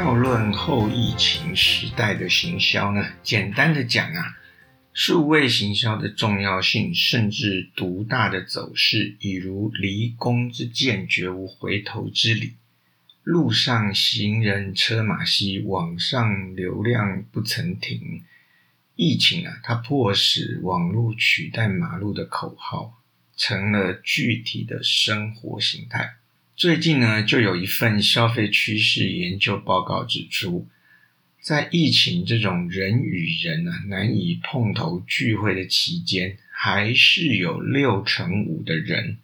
要论后疫情时代的行销呢，简单的讲啊，数位行销的重要性甚至独大的走势，已如离宫之箭，绝无回头之理。路上行人车马稀，网上流量不曾停。疫情啊，它迫使网络取代马路的口号，成了具体的生活形态。最近呢，就有一份消费趋势研究报告指出，在疫情这种人与人啊难以碰头聚会的期间，还是有六成五的人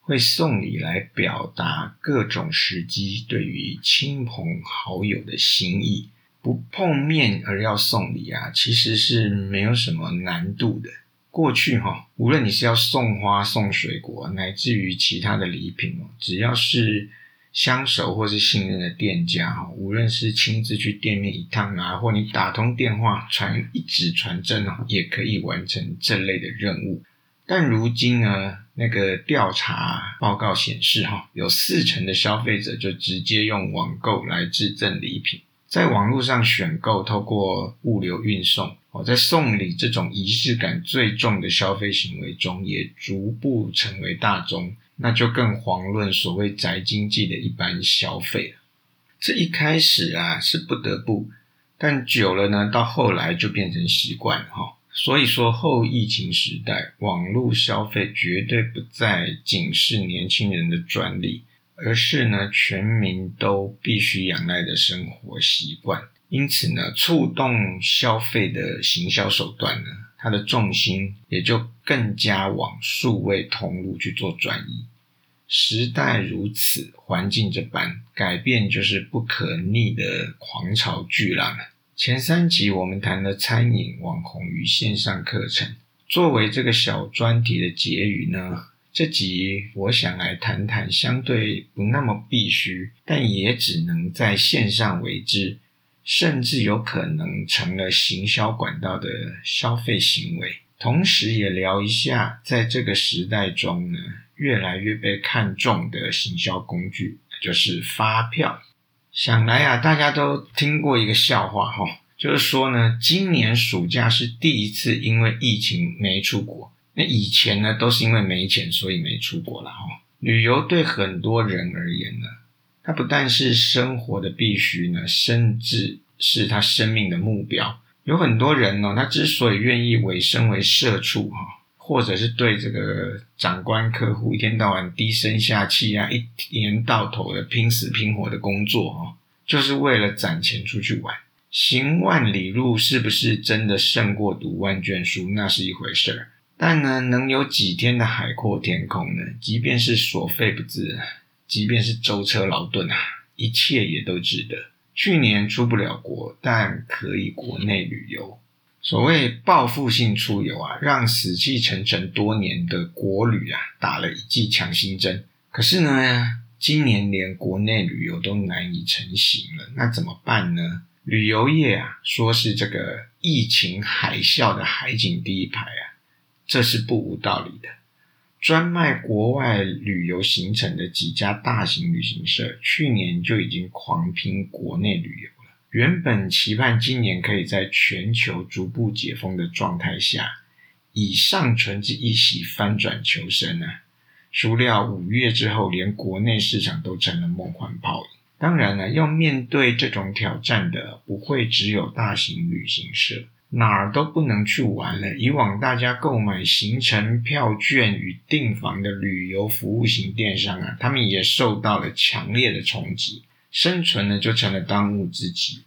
会送礼来表达各种时机对于亲朋好友的心意。不碰面而要送礼啊，其实是没有什么难度的。过去哈，无论你是要送花、送水果，乃至于其他的礼品哦，只要是相熟或是信任的店家哈，无论是亲自去店面一趟啊，或你打通电话传一纸传真哦，也可以完成这类的任务。但如今呢，那个调查报告显示哈，有四成的消费者就直接用网购来制赠礼品。在网络上选购，透过物流运送，在送礼这种仪式感最重的消费行为中，也逐步成为大众，那就更遑论所谓宅经济的一般消费了。这一开始啊是不得不，但久了呢，到后来就变成习惯哈。所以说后疫情时代，网络消费绝对不再仅是年轻人的专利。而是呢，全民都必须仰赖的生活习惯。因此呢，触动消费的行销手段呢，它的重心也就更加往数位通路去做转移。时代如此，环境这般，改变就是不可逆的狂潮巨浪。前三集我们谈了餐饮、网红与线上课程，作为这个小专题的结语呢。这集我想来谈谈相对不那么必须，但也只能在线上为之，甚至有可能成了行销管道的消费行为。同时，也聊一下在这个时代中呢，越来越被看重的行销工具，就是发票。想来啊，大家都听过一个笑话哈，就是说呢，今年暑假是第一次因为疫情没出国。那以前呢，都是因为没钱，所以没出国了哈。旅游对很多人而言呢，它不但是生活的必须呢，甚至是他生命的目标。有很多人呢，他之所以愿意委身为社畜哈，或者是对这个长官客户一天到晚低声下气啊，一年到头的拼死拼活的工作哈，就是为了攒钱出去玩。行万里路是不是真的胜过读万卷书，那是一回事儿。但呢，能有几天的海阔天空呢？即便是所费不至，即便是舟车劳顿啊，一切也都值得。去年出不了国，但可以国内旅游。所谓报复性出游啊，让死气沉沉多年的国旅啊，打了一剂强心针。可是呢，今年连国内旅游都难以成行了，那怎么办呢？旅游业啊，说是这个疫情海啸的海景第一排啊。这是不无道理的。专卖国外旅游行程的几家大型旅行社，去年就已经狂拼国内旅游了。原本期盼今年可以在全球逐步解封的状态下，以上纯之一喜翻转求生啊！孰料五月之后，连国内市场都成了梦幻泡影。当然了，要面对这种挑战的，不会只有大型旅行社。哪儿都不能去玩了。以往大家购买行程票券与订房的旅游服务型电商啊，他们也受到了强烈的冲击，生存呢就成了当务之急。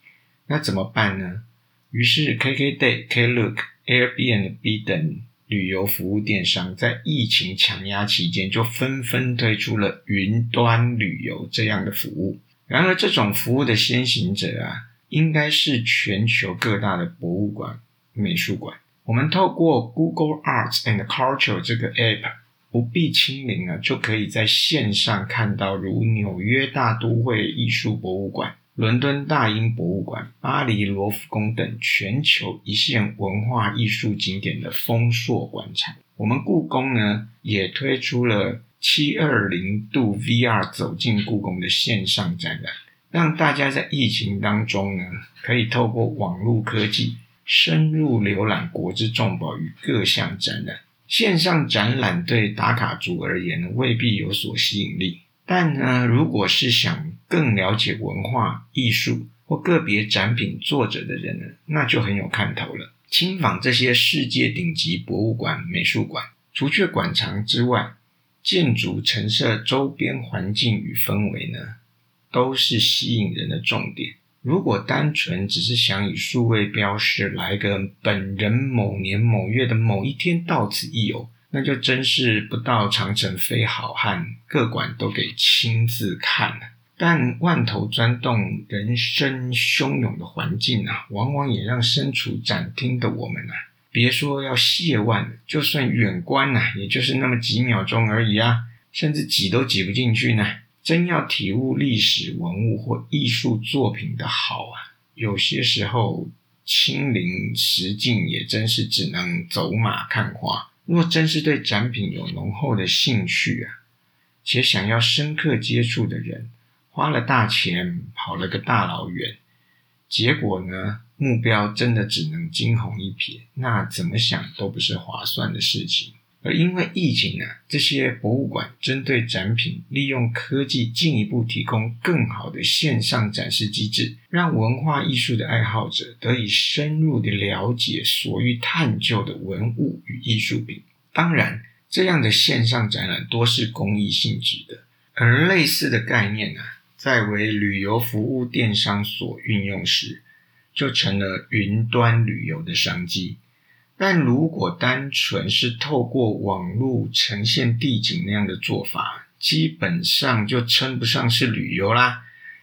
那怎么办呢？于是 KKday、Klook、Airbnb 等旅游服务电商在疫情强压期间，就纷纷推出了云端旅游这样的服务。然而，这种服务的先行者啊。应该是全球各大的博物馆、美术馆。我们透过 Google Arts and Culture 这个 App，不必亲临啊，就可以在线上看到如纽约大都会艺术博物馆、伦敦大英博物馆、巴黎罗浮宫等全球一线文化艺术景点的丰硕观察。我们故宫呢，也推出了七二零度 VR 走进故宫的线上展览。让大家在疫情当中呢，可以透过网络科技深入浏览国之重宝与各项展览。线上展览对打卡族而言，未必有所吸引力。但呢，如果是想更了解文化艺术或个别展品作者的人呢，那就很有看头了。亲访这些世界顶级博物馆、美术馆，除却馆藏之外，建筑陈设周边环境与氛围呢，都是吸引人的重点。如果单纯只是想以数位标识来个本人某年某月的某一天到此一游。那就真是不到长城非好汉，各馆都给亲自看了。但万头钻动、人声汹涌的环境啊，往往也让身处展厅的我们啊，别说要亵玩，就算远观呐，也就是那么几秒钟而已啊，甚至挤都挤不进去呢。真要体悟历史文物或艺术作品的好啊，有些时候亲临实境，也真是只能走马看花。若真是对展品有浓厚的兴趣啊，且想要深刻接触的人，花了大钱跑了个大老远，结果呢，目标真的只能惊鸿一瞥，那怎么想都不是划算的事情。而因为疫情呢，这些博物馆针对展品利用科技进一步提供更好的线上展示机制，让文化艺术的爱好者得以深入的了解所欲探究的文物与艺术品。当然，这样的线上展览多是公益性质的，而类似的概念呢，在为旅游服务电商所运用时，就成了云端旅游的商机。但如果单纯是透过网络呈现地景那样的做法，基本上就称不上是旅游啦。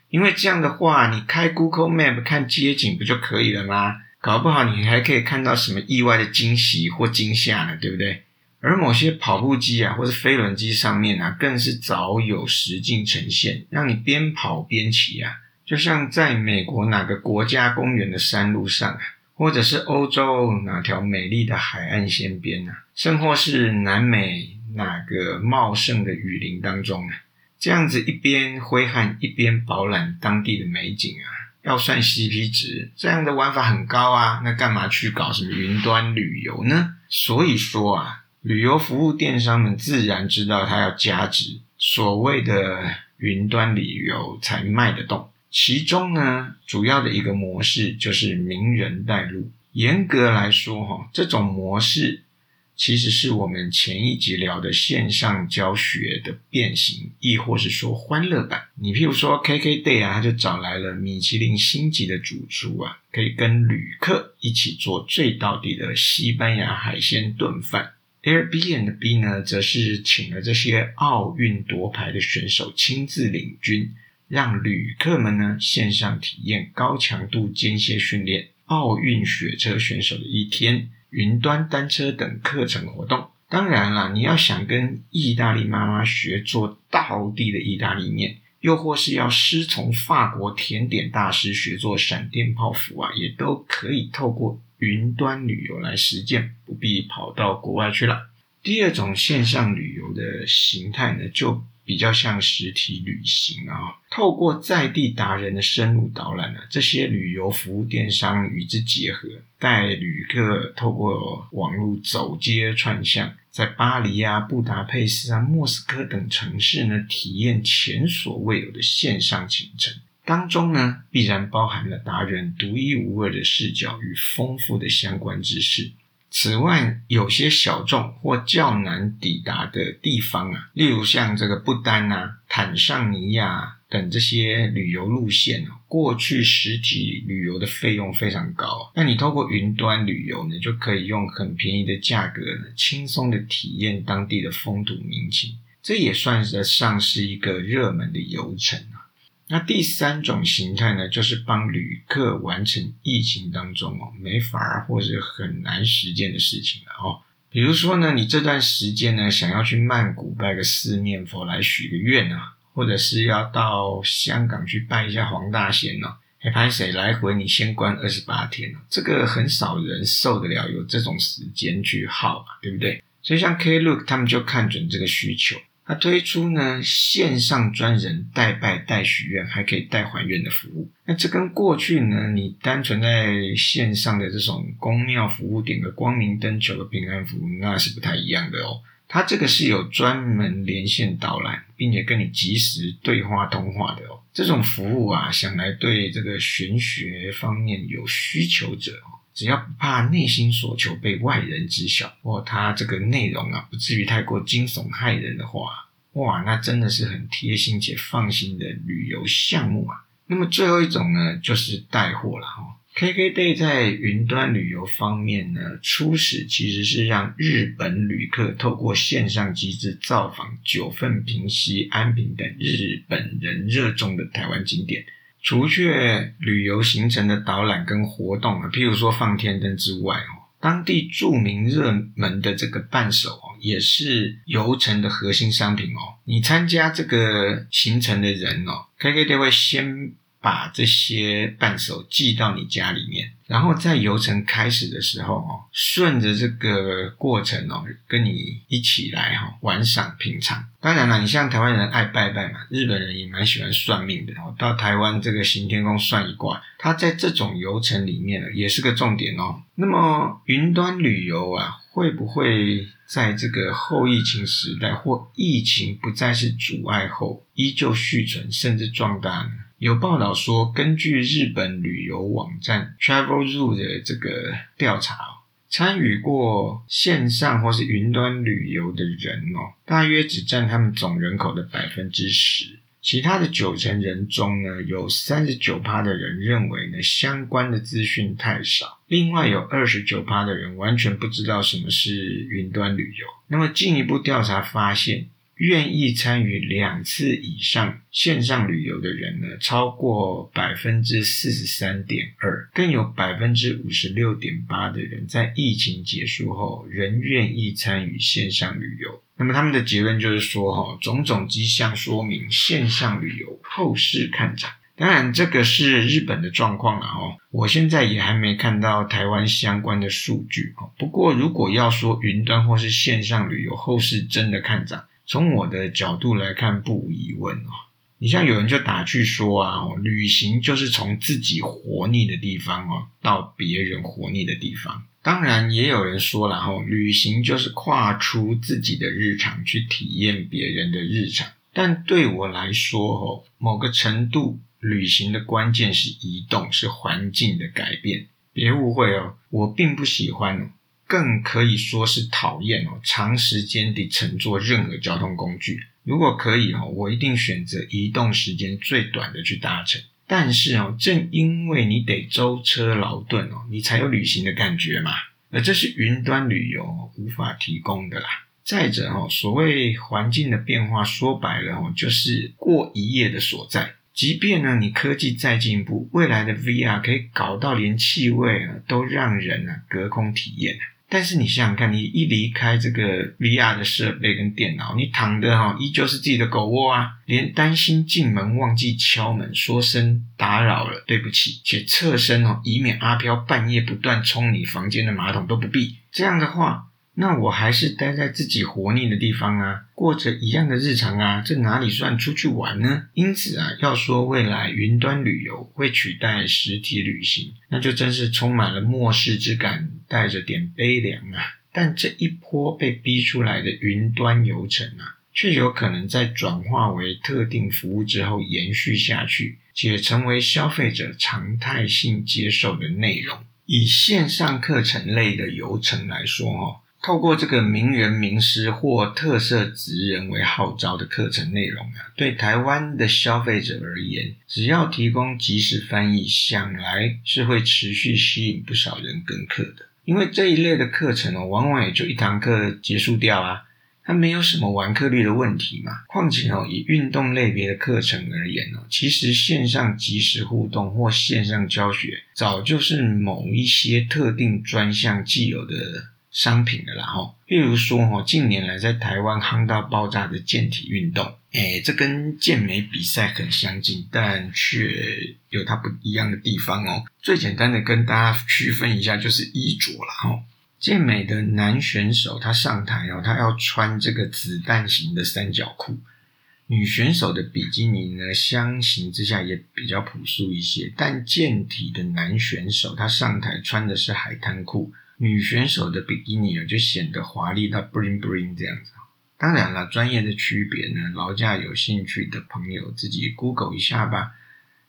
因为这样的话，你开 Google Map 看街景不就可以了吗？搞不好你还可以看到什么意外的惊喜或惊吓呢，对不对？而某些跑步机啊，或是飞轮机上面啊，更是早有实境呈现，让你边跑边骑啊，就像在美国哪个国家公园的山路上啊。或者是欧洲哪条美丽的海岸线边啊，甚或是南美哪个茂盛的雨林当中啊，这样子一边挥汗一边饱览当地的美景啊，要算 CP 值，这样的玩法很高啊，那干嘛去搞什么云端旅游呢？所以说啊，旅游服务电商们自然知道它要加值，所谓的云端旅游才卖得动。其中呢，主要的一个模式就是名人带路。严格来说，哈，这种模式其实是我们前一集聊的线上教学的变形，亦或是说欢乐版。你譬如说 KKday 啊，他就找来了米其林星级的主厨啊，可以跟旅客一起做最到底的西班牙海鲜炖饭。Airbnb 呢，则是请了这些奥运夺牌的选手亲自领军。让旅客们呢线上体验高强度间歇训练、奥运雪车选手的一天、云端单车等课程活动。当然啦，你要想跟意大利妈妈学做道地的意大利面，又或是要师从法国甜点大师学做闪电泡芙啊，也都可以透过云端旅游来实践，不必跑到国外去了。第二种线上旅游的形态呢，就。比较像实体旅行啊，透过在地达人的深入导览呢，这些旅游服务电商与之结合，带旅客透过网络走街串巷，在巴黎啊、布达佩斯啊、莫斯科等城市呢，体验前所未有的线上行程。当中呢，必然包含了达人独一无二的视角与丰富的相关知识。此外，有些小众或较难抵达的地方啊，例如像这个不丹啊、坦桑尼亚等这些旅游路线啊，过去实体旅游的费用非常高，那你透过云端旅游呢，就可以用很便宜的价格呢，轻松的体验当地的风土民情，这也算得上是一个热门的游程。那第三种形态呢，就是帮旅客完成疫情当中哦没法或者很难实践的事情了哦。比如说呢，你这段时间呢想要去曼谷拜个四面佛来许个愿啊，或者是要到香港去拜一下黄大仙哦，还拍谁来回你先关二十八天哦，这个很少人受得了有这种时间去耗嘛，对不对？所以像 Klook 他们就看准这个需求。它推出呢线上专人代拜代许愿，还可以代还愿的服务。那这跟过去呢，你单纯在线上的这种公庙服务，点个光明灯求个平安符，那是不太一样的哦。它这个是有专门连线导览，并且跟你及时对话通话的哦。这种服务啊，想来对这个玄学方面有需求者哦，只要不怕内心所求被外人知晓，或它这个内容啊不至于太过惊悚骇人的话，哇，那真的是很贴心且放心的旅游项目啊。那么最后一种呢，就是带货了哈。KKday 在云端旅游方面呢，初始其实是让日本旅客透过线上机制造访九份、平溪、安平等日本人热衷的台湾景点，除却旅游行程的导览跟活动啊，譬如说放天灯之外哦，当地著名热门的这个伴手哦，也是游程的核心商品哦。你参加这个行程的人哦，KKday 会先。把这些伴手寄到你家里面，然后在游程开始的时候哦，顺着这个过程哦，跟你一起来哈玩赏品尝。当然了，你像台湾人爱拜拜嘛，日本人也蛮喜欢算命的哦。到台湾这个行天宫算一卦，它在这种游程里面呢，也是个重点哦。那么云端旅游啊，会不会在这个后疫情时代或疫情不再是阻碍后，依旧续存甚至壮大呢？有报道说，根据日本旅游网站 Travelzoo 的这个调查，参与过线上或是云端旅游的人哦，大约只占他们总人口的百分之十。其他的九成人中呢，有三十九趴的人认为呢，相关的资讯太少。另外有二十九趴的人完全不知道什么是云端旅游。那么进一步调查发现。愿意参与两次以上线上旅游的人呢，超过百分之四十三点二，更有百分之五十六点八的人在疫情结束后仍愿意参与线上旅游。那么他们的结论就是说，哈，种种迹象说明线上旅游后市看涨。当然，这个是日本的状况了，哦，我现在也还没看到台湾相关的数据，哦。不过如果要说云端或是线上旅游后市真的看涨。从我的角度来看，不无疑问哦。你像有人就打趣说啊，旅行就是从自己活腻的地方哦，到别人活腻的地方。当然，也有人说了哈，旅行就是跨出自己的日常去体验别人的日常。但对我来说哦，某个程度，旅行的关键是移动，是环境的改变。别误会哦，我并不喜欢。更可以说是讨厌哦，长时间地乘坐任何交通工具。如果可以哦，我一定选择移动时间最短的去搭乘。但是哦，正因为你得舟车劳顿哦，你才有旅行的感觉嘛。而这是云端旅游无法提供的啦。再者哦，所谓环境的变化，说白了哦，就是过一夜的所在。即便呢，你科技再进步，未来的 VR 可以搞到连气味啊都让人啊隔空体验。但是你想想看，你一离开这个 VR 的设备跟电脑，你躺的哈依旧是自己的狗窝啊，连担心进门忘记敲门，说声打扰了，对不起，且侧身哦，以免阿飘半夜不断冲你房间的马桶都不必。这样的话。那我还是待在自己活腻的地方啊，过着一样的日常啊，这哪里算出去玩呢？因此啊，要说未来云端旅游会取代实体旅行，那就真是充满了末世之感，带着点悲凉啊。但这一波被逼出来的云端游程啊，却有可能在转化为特定服务之后延续下去，且成为消费者常态性接受的内容。以线上课程类的游程来说，哦。透过这个名人名师或特色职人为号召的课程内容啊，对台湾的消费者而言，只要提供即时翻译，想来是会持续吸引不少人跟课的。因为这一类的课程哦，往往也就一堂课结束掉啊，它没有什么完课率的问题嘛。况且哦，以运动类别的课程而言哦，其实线上即时互动或线上教学，早就是某一些特定专项既有的。商品的啦哈，譬如说，近年来在台湾夯到爆炸的健体运动，哎，这跟健美比赛很相近，但却有它不一样的地方哦。最简单的跟大家区分一下，就是衣着啦哈。健美的男选手他上台哦，他要穿这个子弹型的三角裤。女选手的比基尼呢，相形之下也比较朴素一些。但健体的男选手他上台穿的是海滩裤，女选手的比基尼就显得华丽到 bling bling 这样子。当然了，专业的区别呢，劳驾有兴趣的朋友自己 Google 一下吧。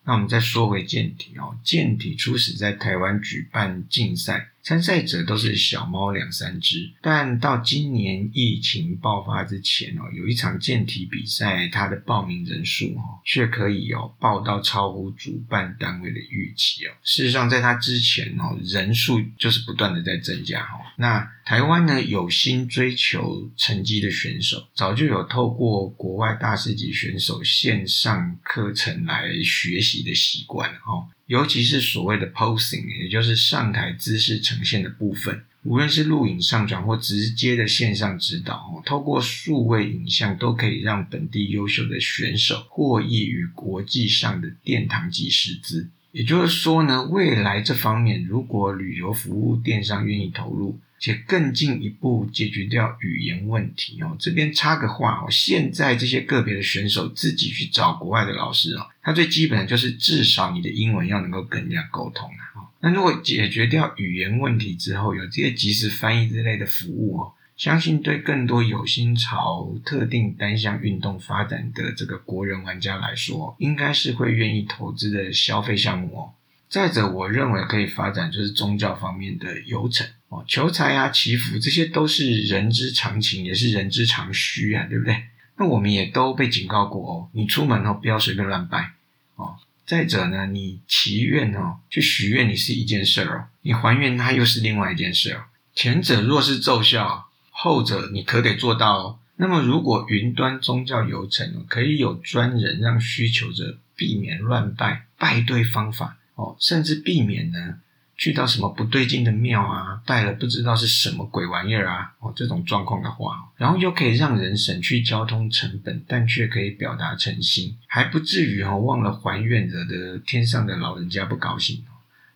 那我们再说回健体哦，健体初始在台湾举办竞赛。参赛者都是小猫两三只，但到今年疫情爆发之前哦，有一场健体比赛，它的报名人数哦，却可以哦报到超乎主办单位的预期哦。事实上，在它之前哦，人数就是不断的在增加哦。那台湾呢，有心追求成绩的选手，早就有透过国外大师级选手线上课程来学习的习惯哦。尤其是所谓的 posing，也就是上台姿势呈现的部分，无论是录影上传或直接的线上指导，透过数位影像都可以让本地优秀的选手获益于国际上的殿堂级师资。也就是说呢，未来这方面，如果旅游服务电商愿意投入，且更进一步解决掉语言问题哦。这边插个话哦，现在这些个别的选手自己去找国外的老师哦，他最基本的就是至少你的英文要能够跟人家沟通啊。那如果解决掉语言问题之后，有这些即时翻译之类的服务哦，相信对更多有心朝特定单项运动发展的这个国人玩家来说，应该是会愿意投资的消费项目哦。再者，我认为可以发展就是宗教方面的游程哦，求财啊、祈福，这些都是人之常情，也是人之常需啊，对不对？那我们也都被警告过哦，你出门哦不要随便乱拜哦。再者呢，你祈愿哦，去许愿，你是一件事哦，你还愿它又是另外一件事哦。前者若是奏效，后者你可得做到哦。那么，如果云端宗教游程可以有专人让需求者避免乱拜，拜对方法。哦，甚至避免呢去到什么不对劲的庙啊，拜了不知道是什么鬼玩意儿啊，哦这种状况的话，然后又可以让人省去交通成本，但却可以表达诚心，还不至于哦忘了还愿，惹得天上的老人家不高兴。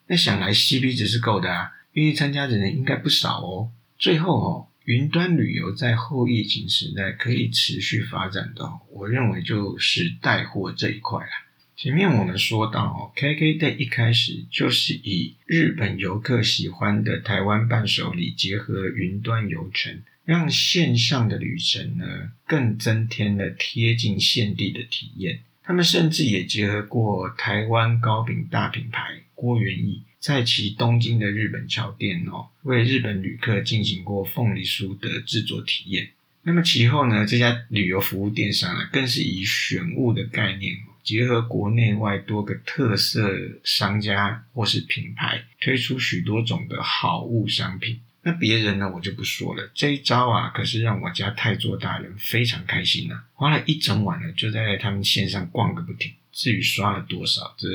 那想来 CP 值是够的啊，愿意参加的人应该不少哦。最后哦，云端旅游在后疫情时代可以持续发展的，我认为就是带货这一块了。前面我们说到哦，KKday 一开始就是以日本游客喜欢的台湾伴手礼结合云端游程，让线上的旅程呢更增添了贴近现地的体验。他们甚至也结合过台湾糕饼大品牌郭元义，在其东京的日本桥店哦，为日本旅客进行过凤梨酥的制作体验。那么其后呢，这家旅游服务电商呢，更是以选物的概念。结合国内外多个特色商家或是品牌，推出许多种的好物商品。那别人呢，我就不说了。这一招啊，可是让我家太座大人非常开心呐，花了一整晚呢，就在他们线上逛个不停。至于刷了多少，这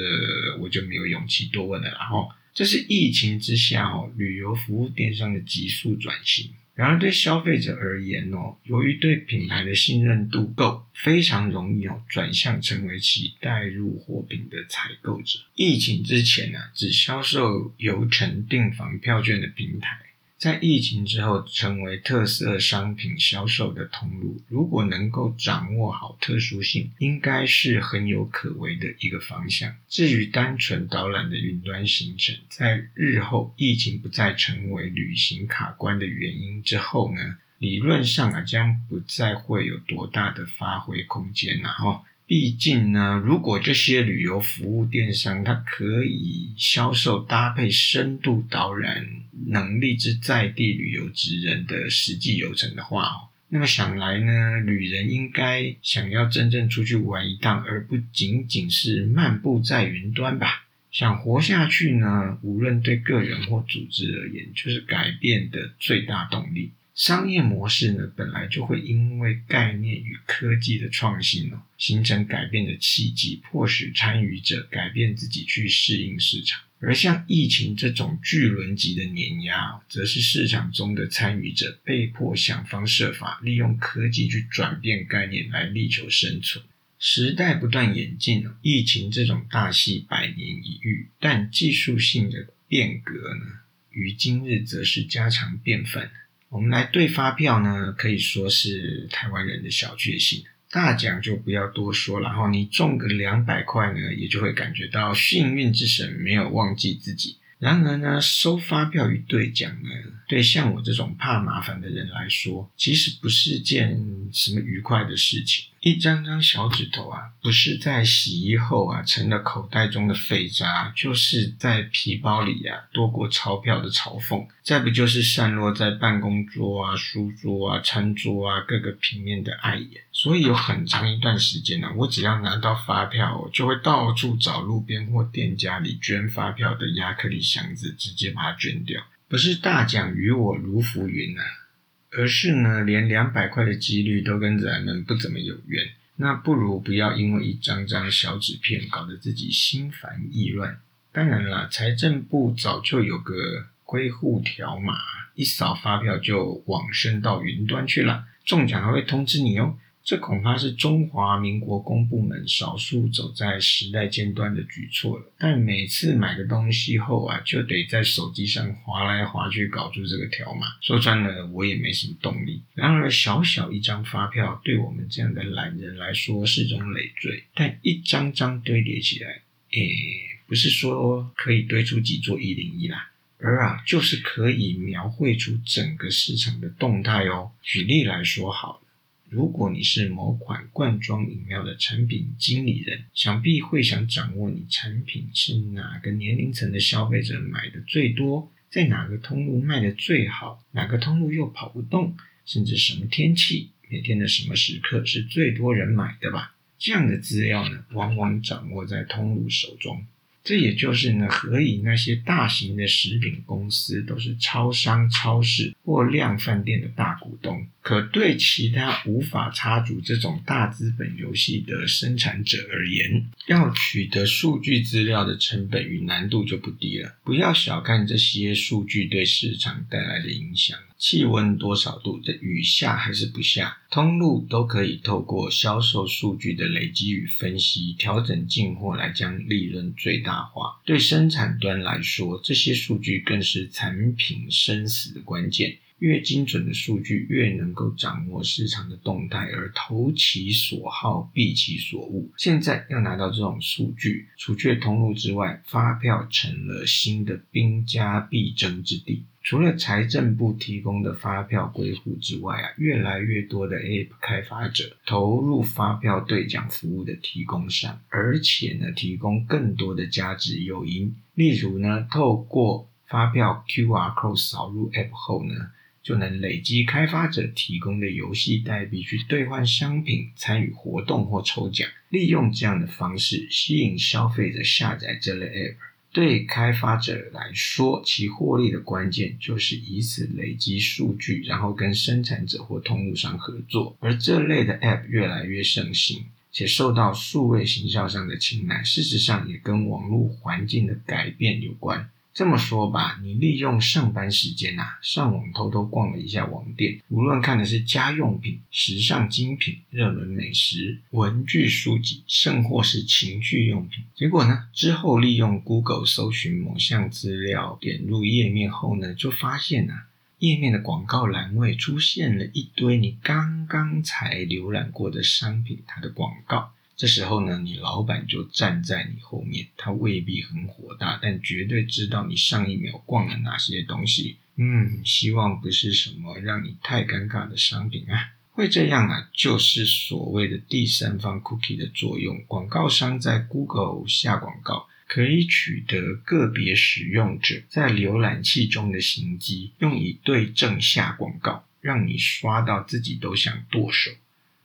我就没有勇气多问了。然后，这是疫情之下哦，旅游服务电商的急速转型。然而，对消费者而言哦，由于对品牌的信任度够，非常容易哦转向成为其代入货品的采购者。疫情之前呢，只销售游程订房票券的平台。在疫情之后，成为特色商品销售的通路。如果能够掌握好特殊性，应该是很有可为的一个方向。至于单纯导览的云端行程，在日后疫情不再成为旅行卡关的原因之后呢，理论上啊，将不再会有多大的发挥空间了哈。毕竟呢，如果这些旅游服务电商它可以销售搭配深度导览能力之在地旅游职人的实际游程的话，那么想来呢，旅人应该想要真正出去玩一趟，而不仅仅是漫步在云端吧？想活下去呢，无论对个人或组织而言，就是改变的最大动力。商业模式呢，本来就会因为概念与科技的创新哦，形成改变的契机，迫使参与者改变自己去适应市场。而像疫情这种巨轮级的碾压，则是市场中的参与者被迫想方设法利用科技去转变概念来力求生存。时代不断演进疫情这种大戏百年一遇，但技术性的变革呢？于今日则是家常便饭。我们来兑发票呢，可以说是台湾人的小确幸。大奖就不要多说了，然后你中个两百块呢，也就会感觉到幸运之神没有忘记自己。然而呢，收发票与兑奖呢，对像我这种怕麻烦的人来说，其实不是件什么愉快的事情。一张张小指头啊，不是在洗衣后啊成了口袋中的废渣，就是在皮包里啊多过钞票的嘲讽，再不就是散落在办公桌啊、书桌啊、餐桌啊各个平面的碍眼。所以有很长一段时间呢，我只要拿到发票，就会到处找路边或店家里捐发票的亚克力箱子，直接把它捐掉。不是大奖与我如浮云啊。而是呢，连两百块的几率都跟咱们不怎么有缘，那不如不要因为一张张小纸片搞得自己心烦意乱。当然啦，财政部早就有个归户条码，一扫发票就往生到云端去了，中奖还会通知你哦。这恐怕是中华民国公部门少数走在时代尖端的举措了。但每次买个东西后啊，就得在手机上划来划去搞出这个条码。说穿了，我也没什么动力。然而，小小一张发票对我们这样的懒人来说是种累赘，但一张张堆叠起来，诶，不是说可以堆出几座一零一啦，而啊，就是可以描绘出整个市场的动态哦。举例来说，好。如果你是某款罐装饮料的产品经理人，想必会想掌握你产品是哪个年龄层的消费者买的最多，在哪个通路卖的最好，哪个通路又跑不动，甚至什么天气、每天的什么时刻是最多人买的吧？这样的资料呢，往往掌握在通路手中。这也就是呢，何以那些大型的食品公司都是超商、超市或量饭店的大股东，可对其他无法插足这种大资本游戏的生产者而言，要取得数据资料的成本与难度就不低了。不要小看这些数据对市场带来的影响。气温多少度？这雨下还是不下？通路都可以透过销售数据的累积与分析，调整进货来将利润最大化。对生产端来说，这些数据更是产品生死的关键。越精准的数据，越能够掌握市场的动态，而投其所好，避其所恶。现在要拿到这种数据，除却通路之外，发票成了新的兵家必争之地。除了财政部提供的发票归户之外啊，越来越多的 App 开发者投入发票兑奖服务的提供上，而且呢，提供更多的价值诱因。例如呢，透过发票 QR code 扫入 App 后呢。就能累积开发者提供的游戏代币去兑换商品、参与活动或抽奖，利用这样的方式吸引消费者下载这类 App。对开发者来说，其获利的关键就是以此累积数据，然后跟生产者或通路商合作。而这类的 App 越来越盛行，且受到数位行销商的青睐，事实上也跟网络环境的改变有关。这么说吧，你利用上班时间呐，上网偷偷逛了一下网店，无论看的是家用品、时尚精品、热门美食、文具、书籍，甚或是情趣用品，结果呢，之后利用 Google 搜寻某项资料，点入页面后呢，就发现啊，页面的广告栏位出现了一堆你刚刚才浏览过的商品，它的广告。这时候呢，你老板就站在你后面，他未必很火大，但绝对知道你上一秒逛了哪些东西。嗯，希望不是什么让你太尴尬的商品啊。会这样啊，就是所谓的第三方 cookie 的作用。广告商在 Google 下广告，可以取得个别使用者在浏览器中的行迹，用以对症下广告，让你刷到自己都想剁手。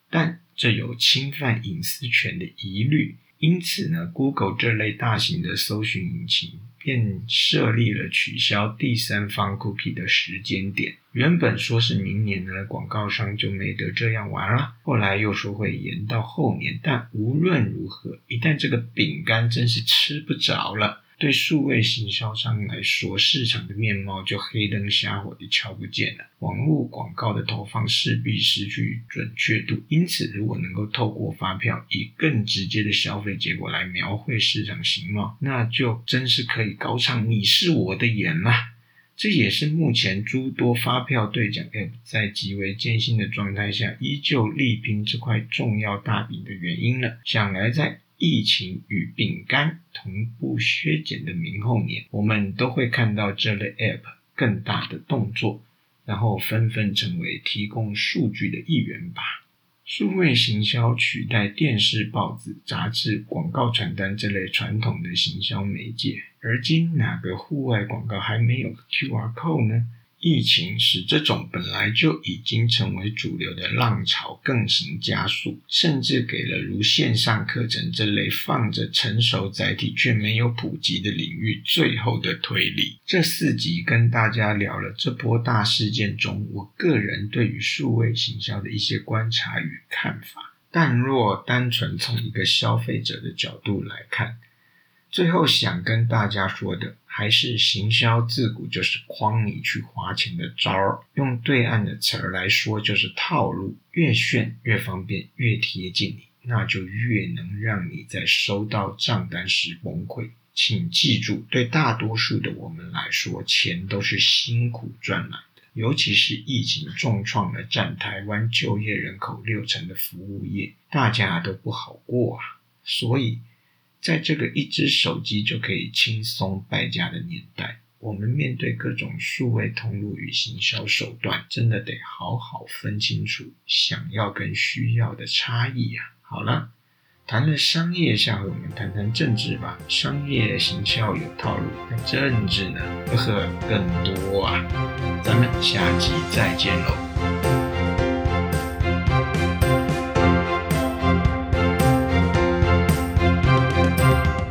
但这有侵犯隐私权的疑虑，因此呢，Google 这类大型的搜寻引擎便设立了取消第三方 cookie 的时间点。原本说是明年呢，广告商就没得这样玩了，后来又说会延到后年。但无论如何，一旦这个饼干真是吃不着了。对数位行销商来说，市场的面貌就黑灯瞎火的瞧不见了。网络广告的投放势必失去准确度，因此，如果能够透过发票以更直接的消费结果来描绘市场形貌，那就真是可以高唱“你是我的眼”了。这也是目前诸多发票兑奖 App 在极为艰辛的状态下，依旧力拼这块重要大饼的原因了。想来在疫情与饼干同步削减的明后年，我们都会看到这类 App 更大的动作，然后纷纷成为提供数据的一员吧。数位行销取代电视、报纸、杂志、广告传单这类传统的行销媒介，而今哪个户外广告还没有 QR code 呢？疫情使这种本来就已经成为主流的浪潮更行加速，甚至给了如线上课程这类放着成熟载体却没有普及的领域最后的推力。这四集跟大家聊了这波大事件中，我个人对于数位行销的一些观察与看法。但若单纯从一个消费者的角度来看，最后想跟大家说的，还是行销自古就是诓你去花钱的招儿。用对岸的词儿来说，就是套路。越炫越方便，越贴近你，那就越能让你在收到账单时崩溃。请记住，对大多数的我们来说，钱都是辛苦赚来的。尤其是疫情重创了占台湾就业人口六成的服务业，大家都不好过啊。所以。在这个一只手机就可以轻松败家的年代，我们面对各种数位通路与行销手段，真的得好好分清楚想要跟需要的差异呀。好了，谈了商业，下回我们谈谈政治吧。商业行销有套路，那政治呢？呵呵，更多啊。咱们下集再见喽。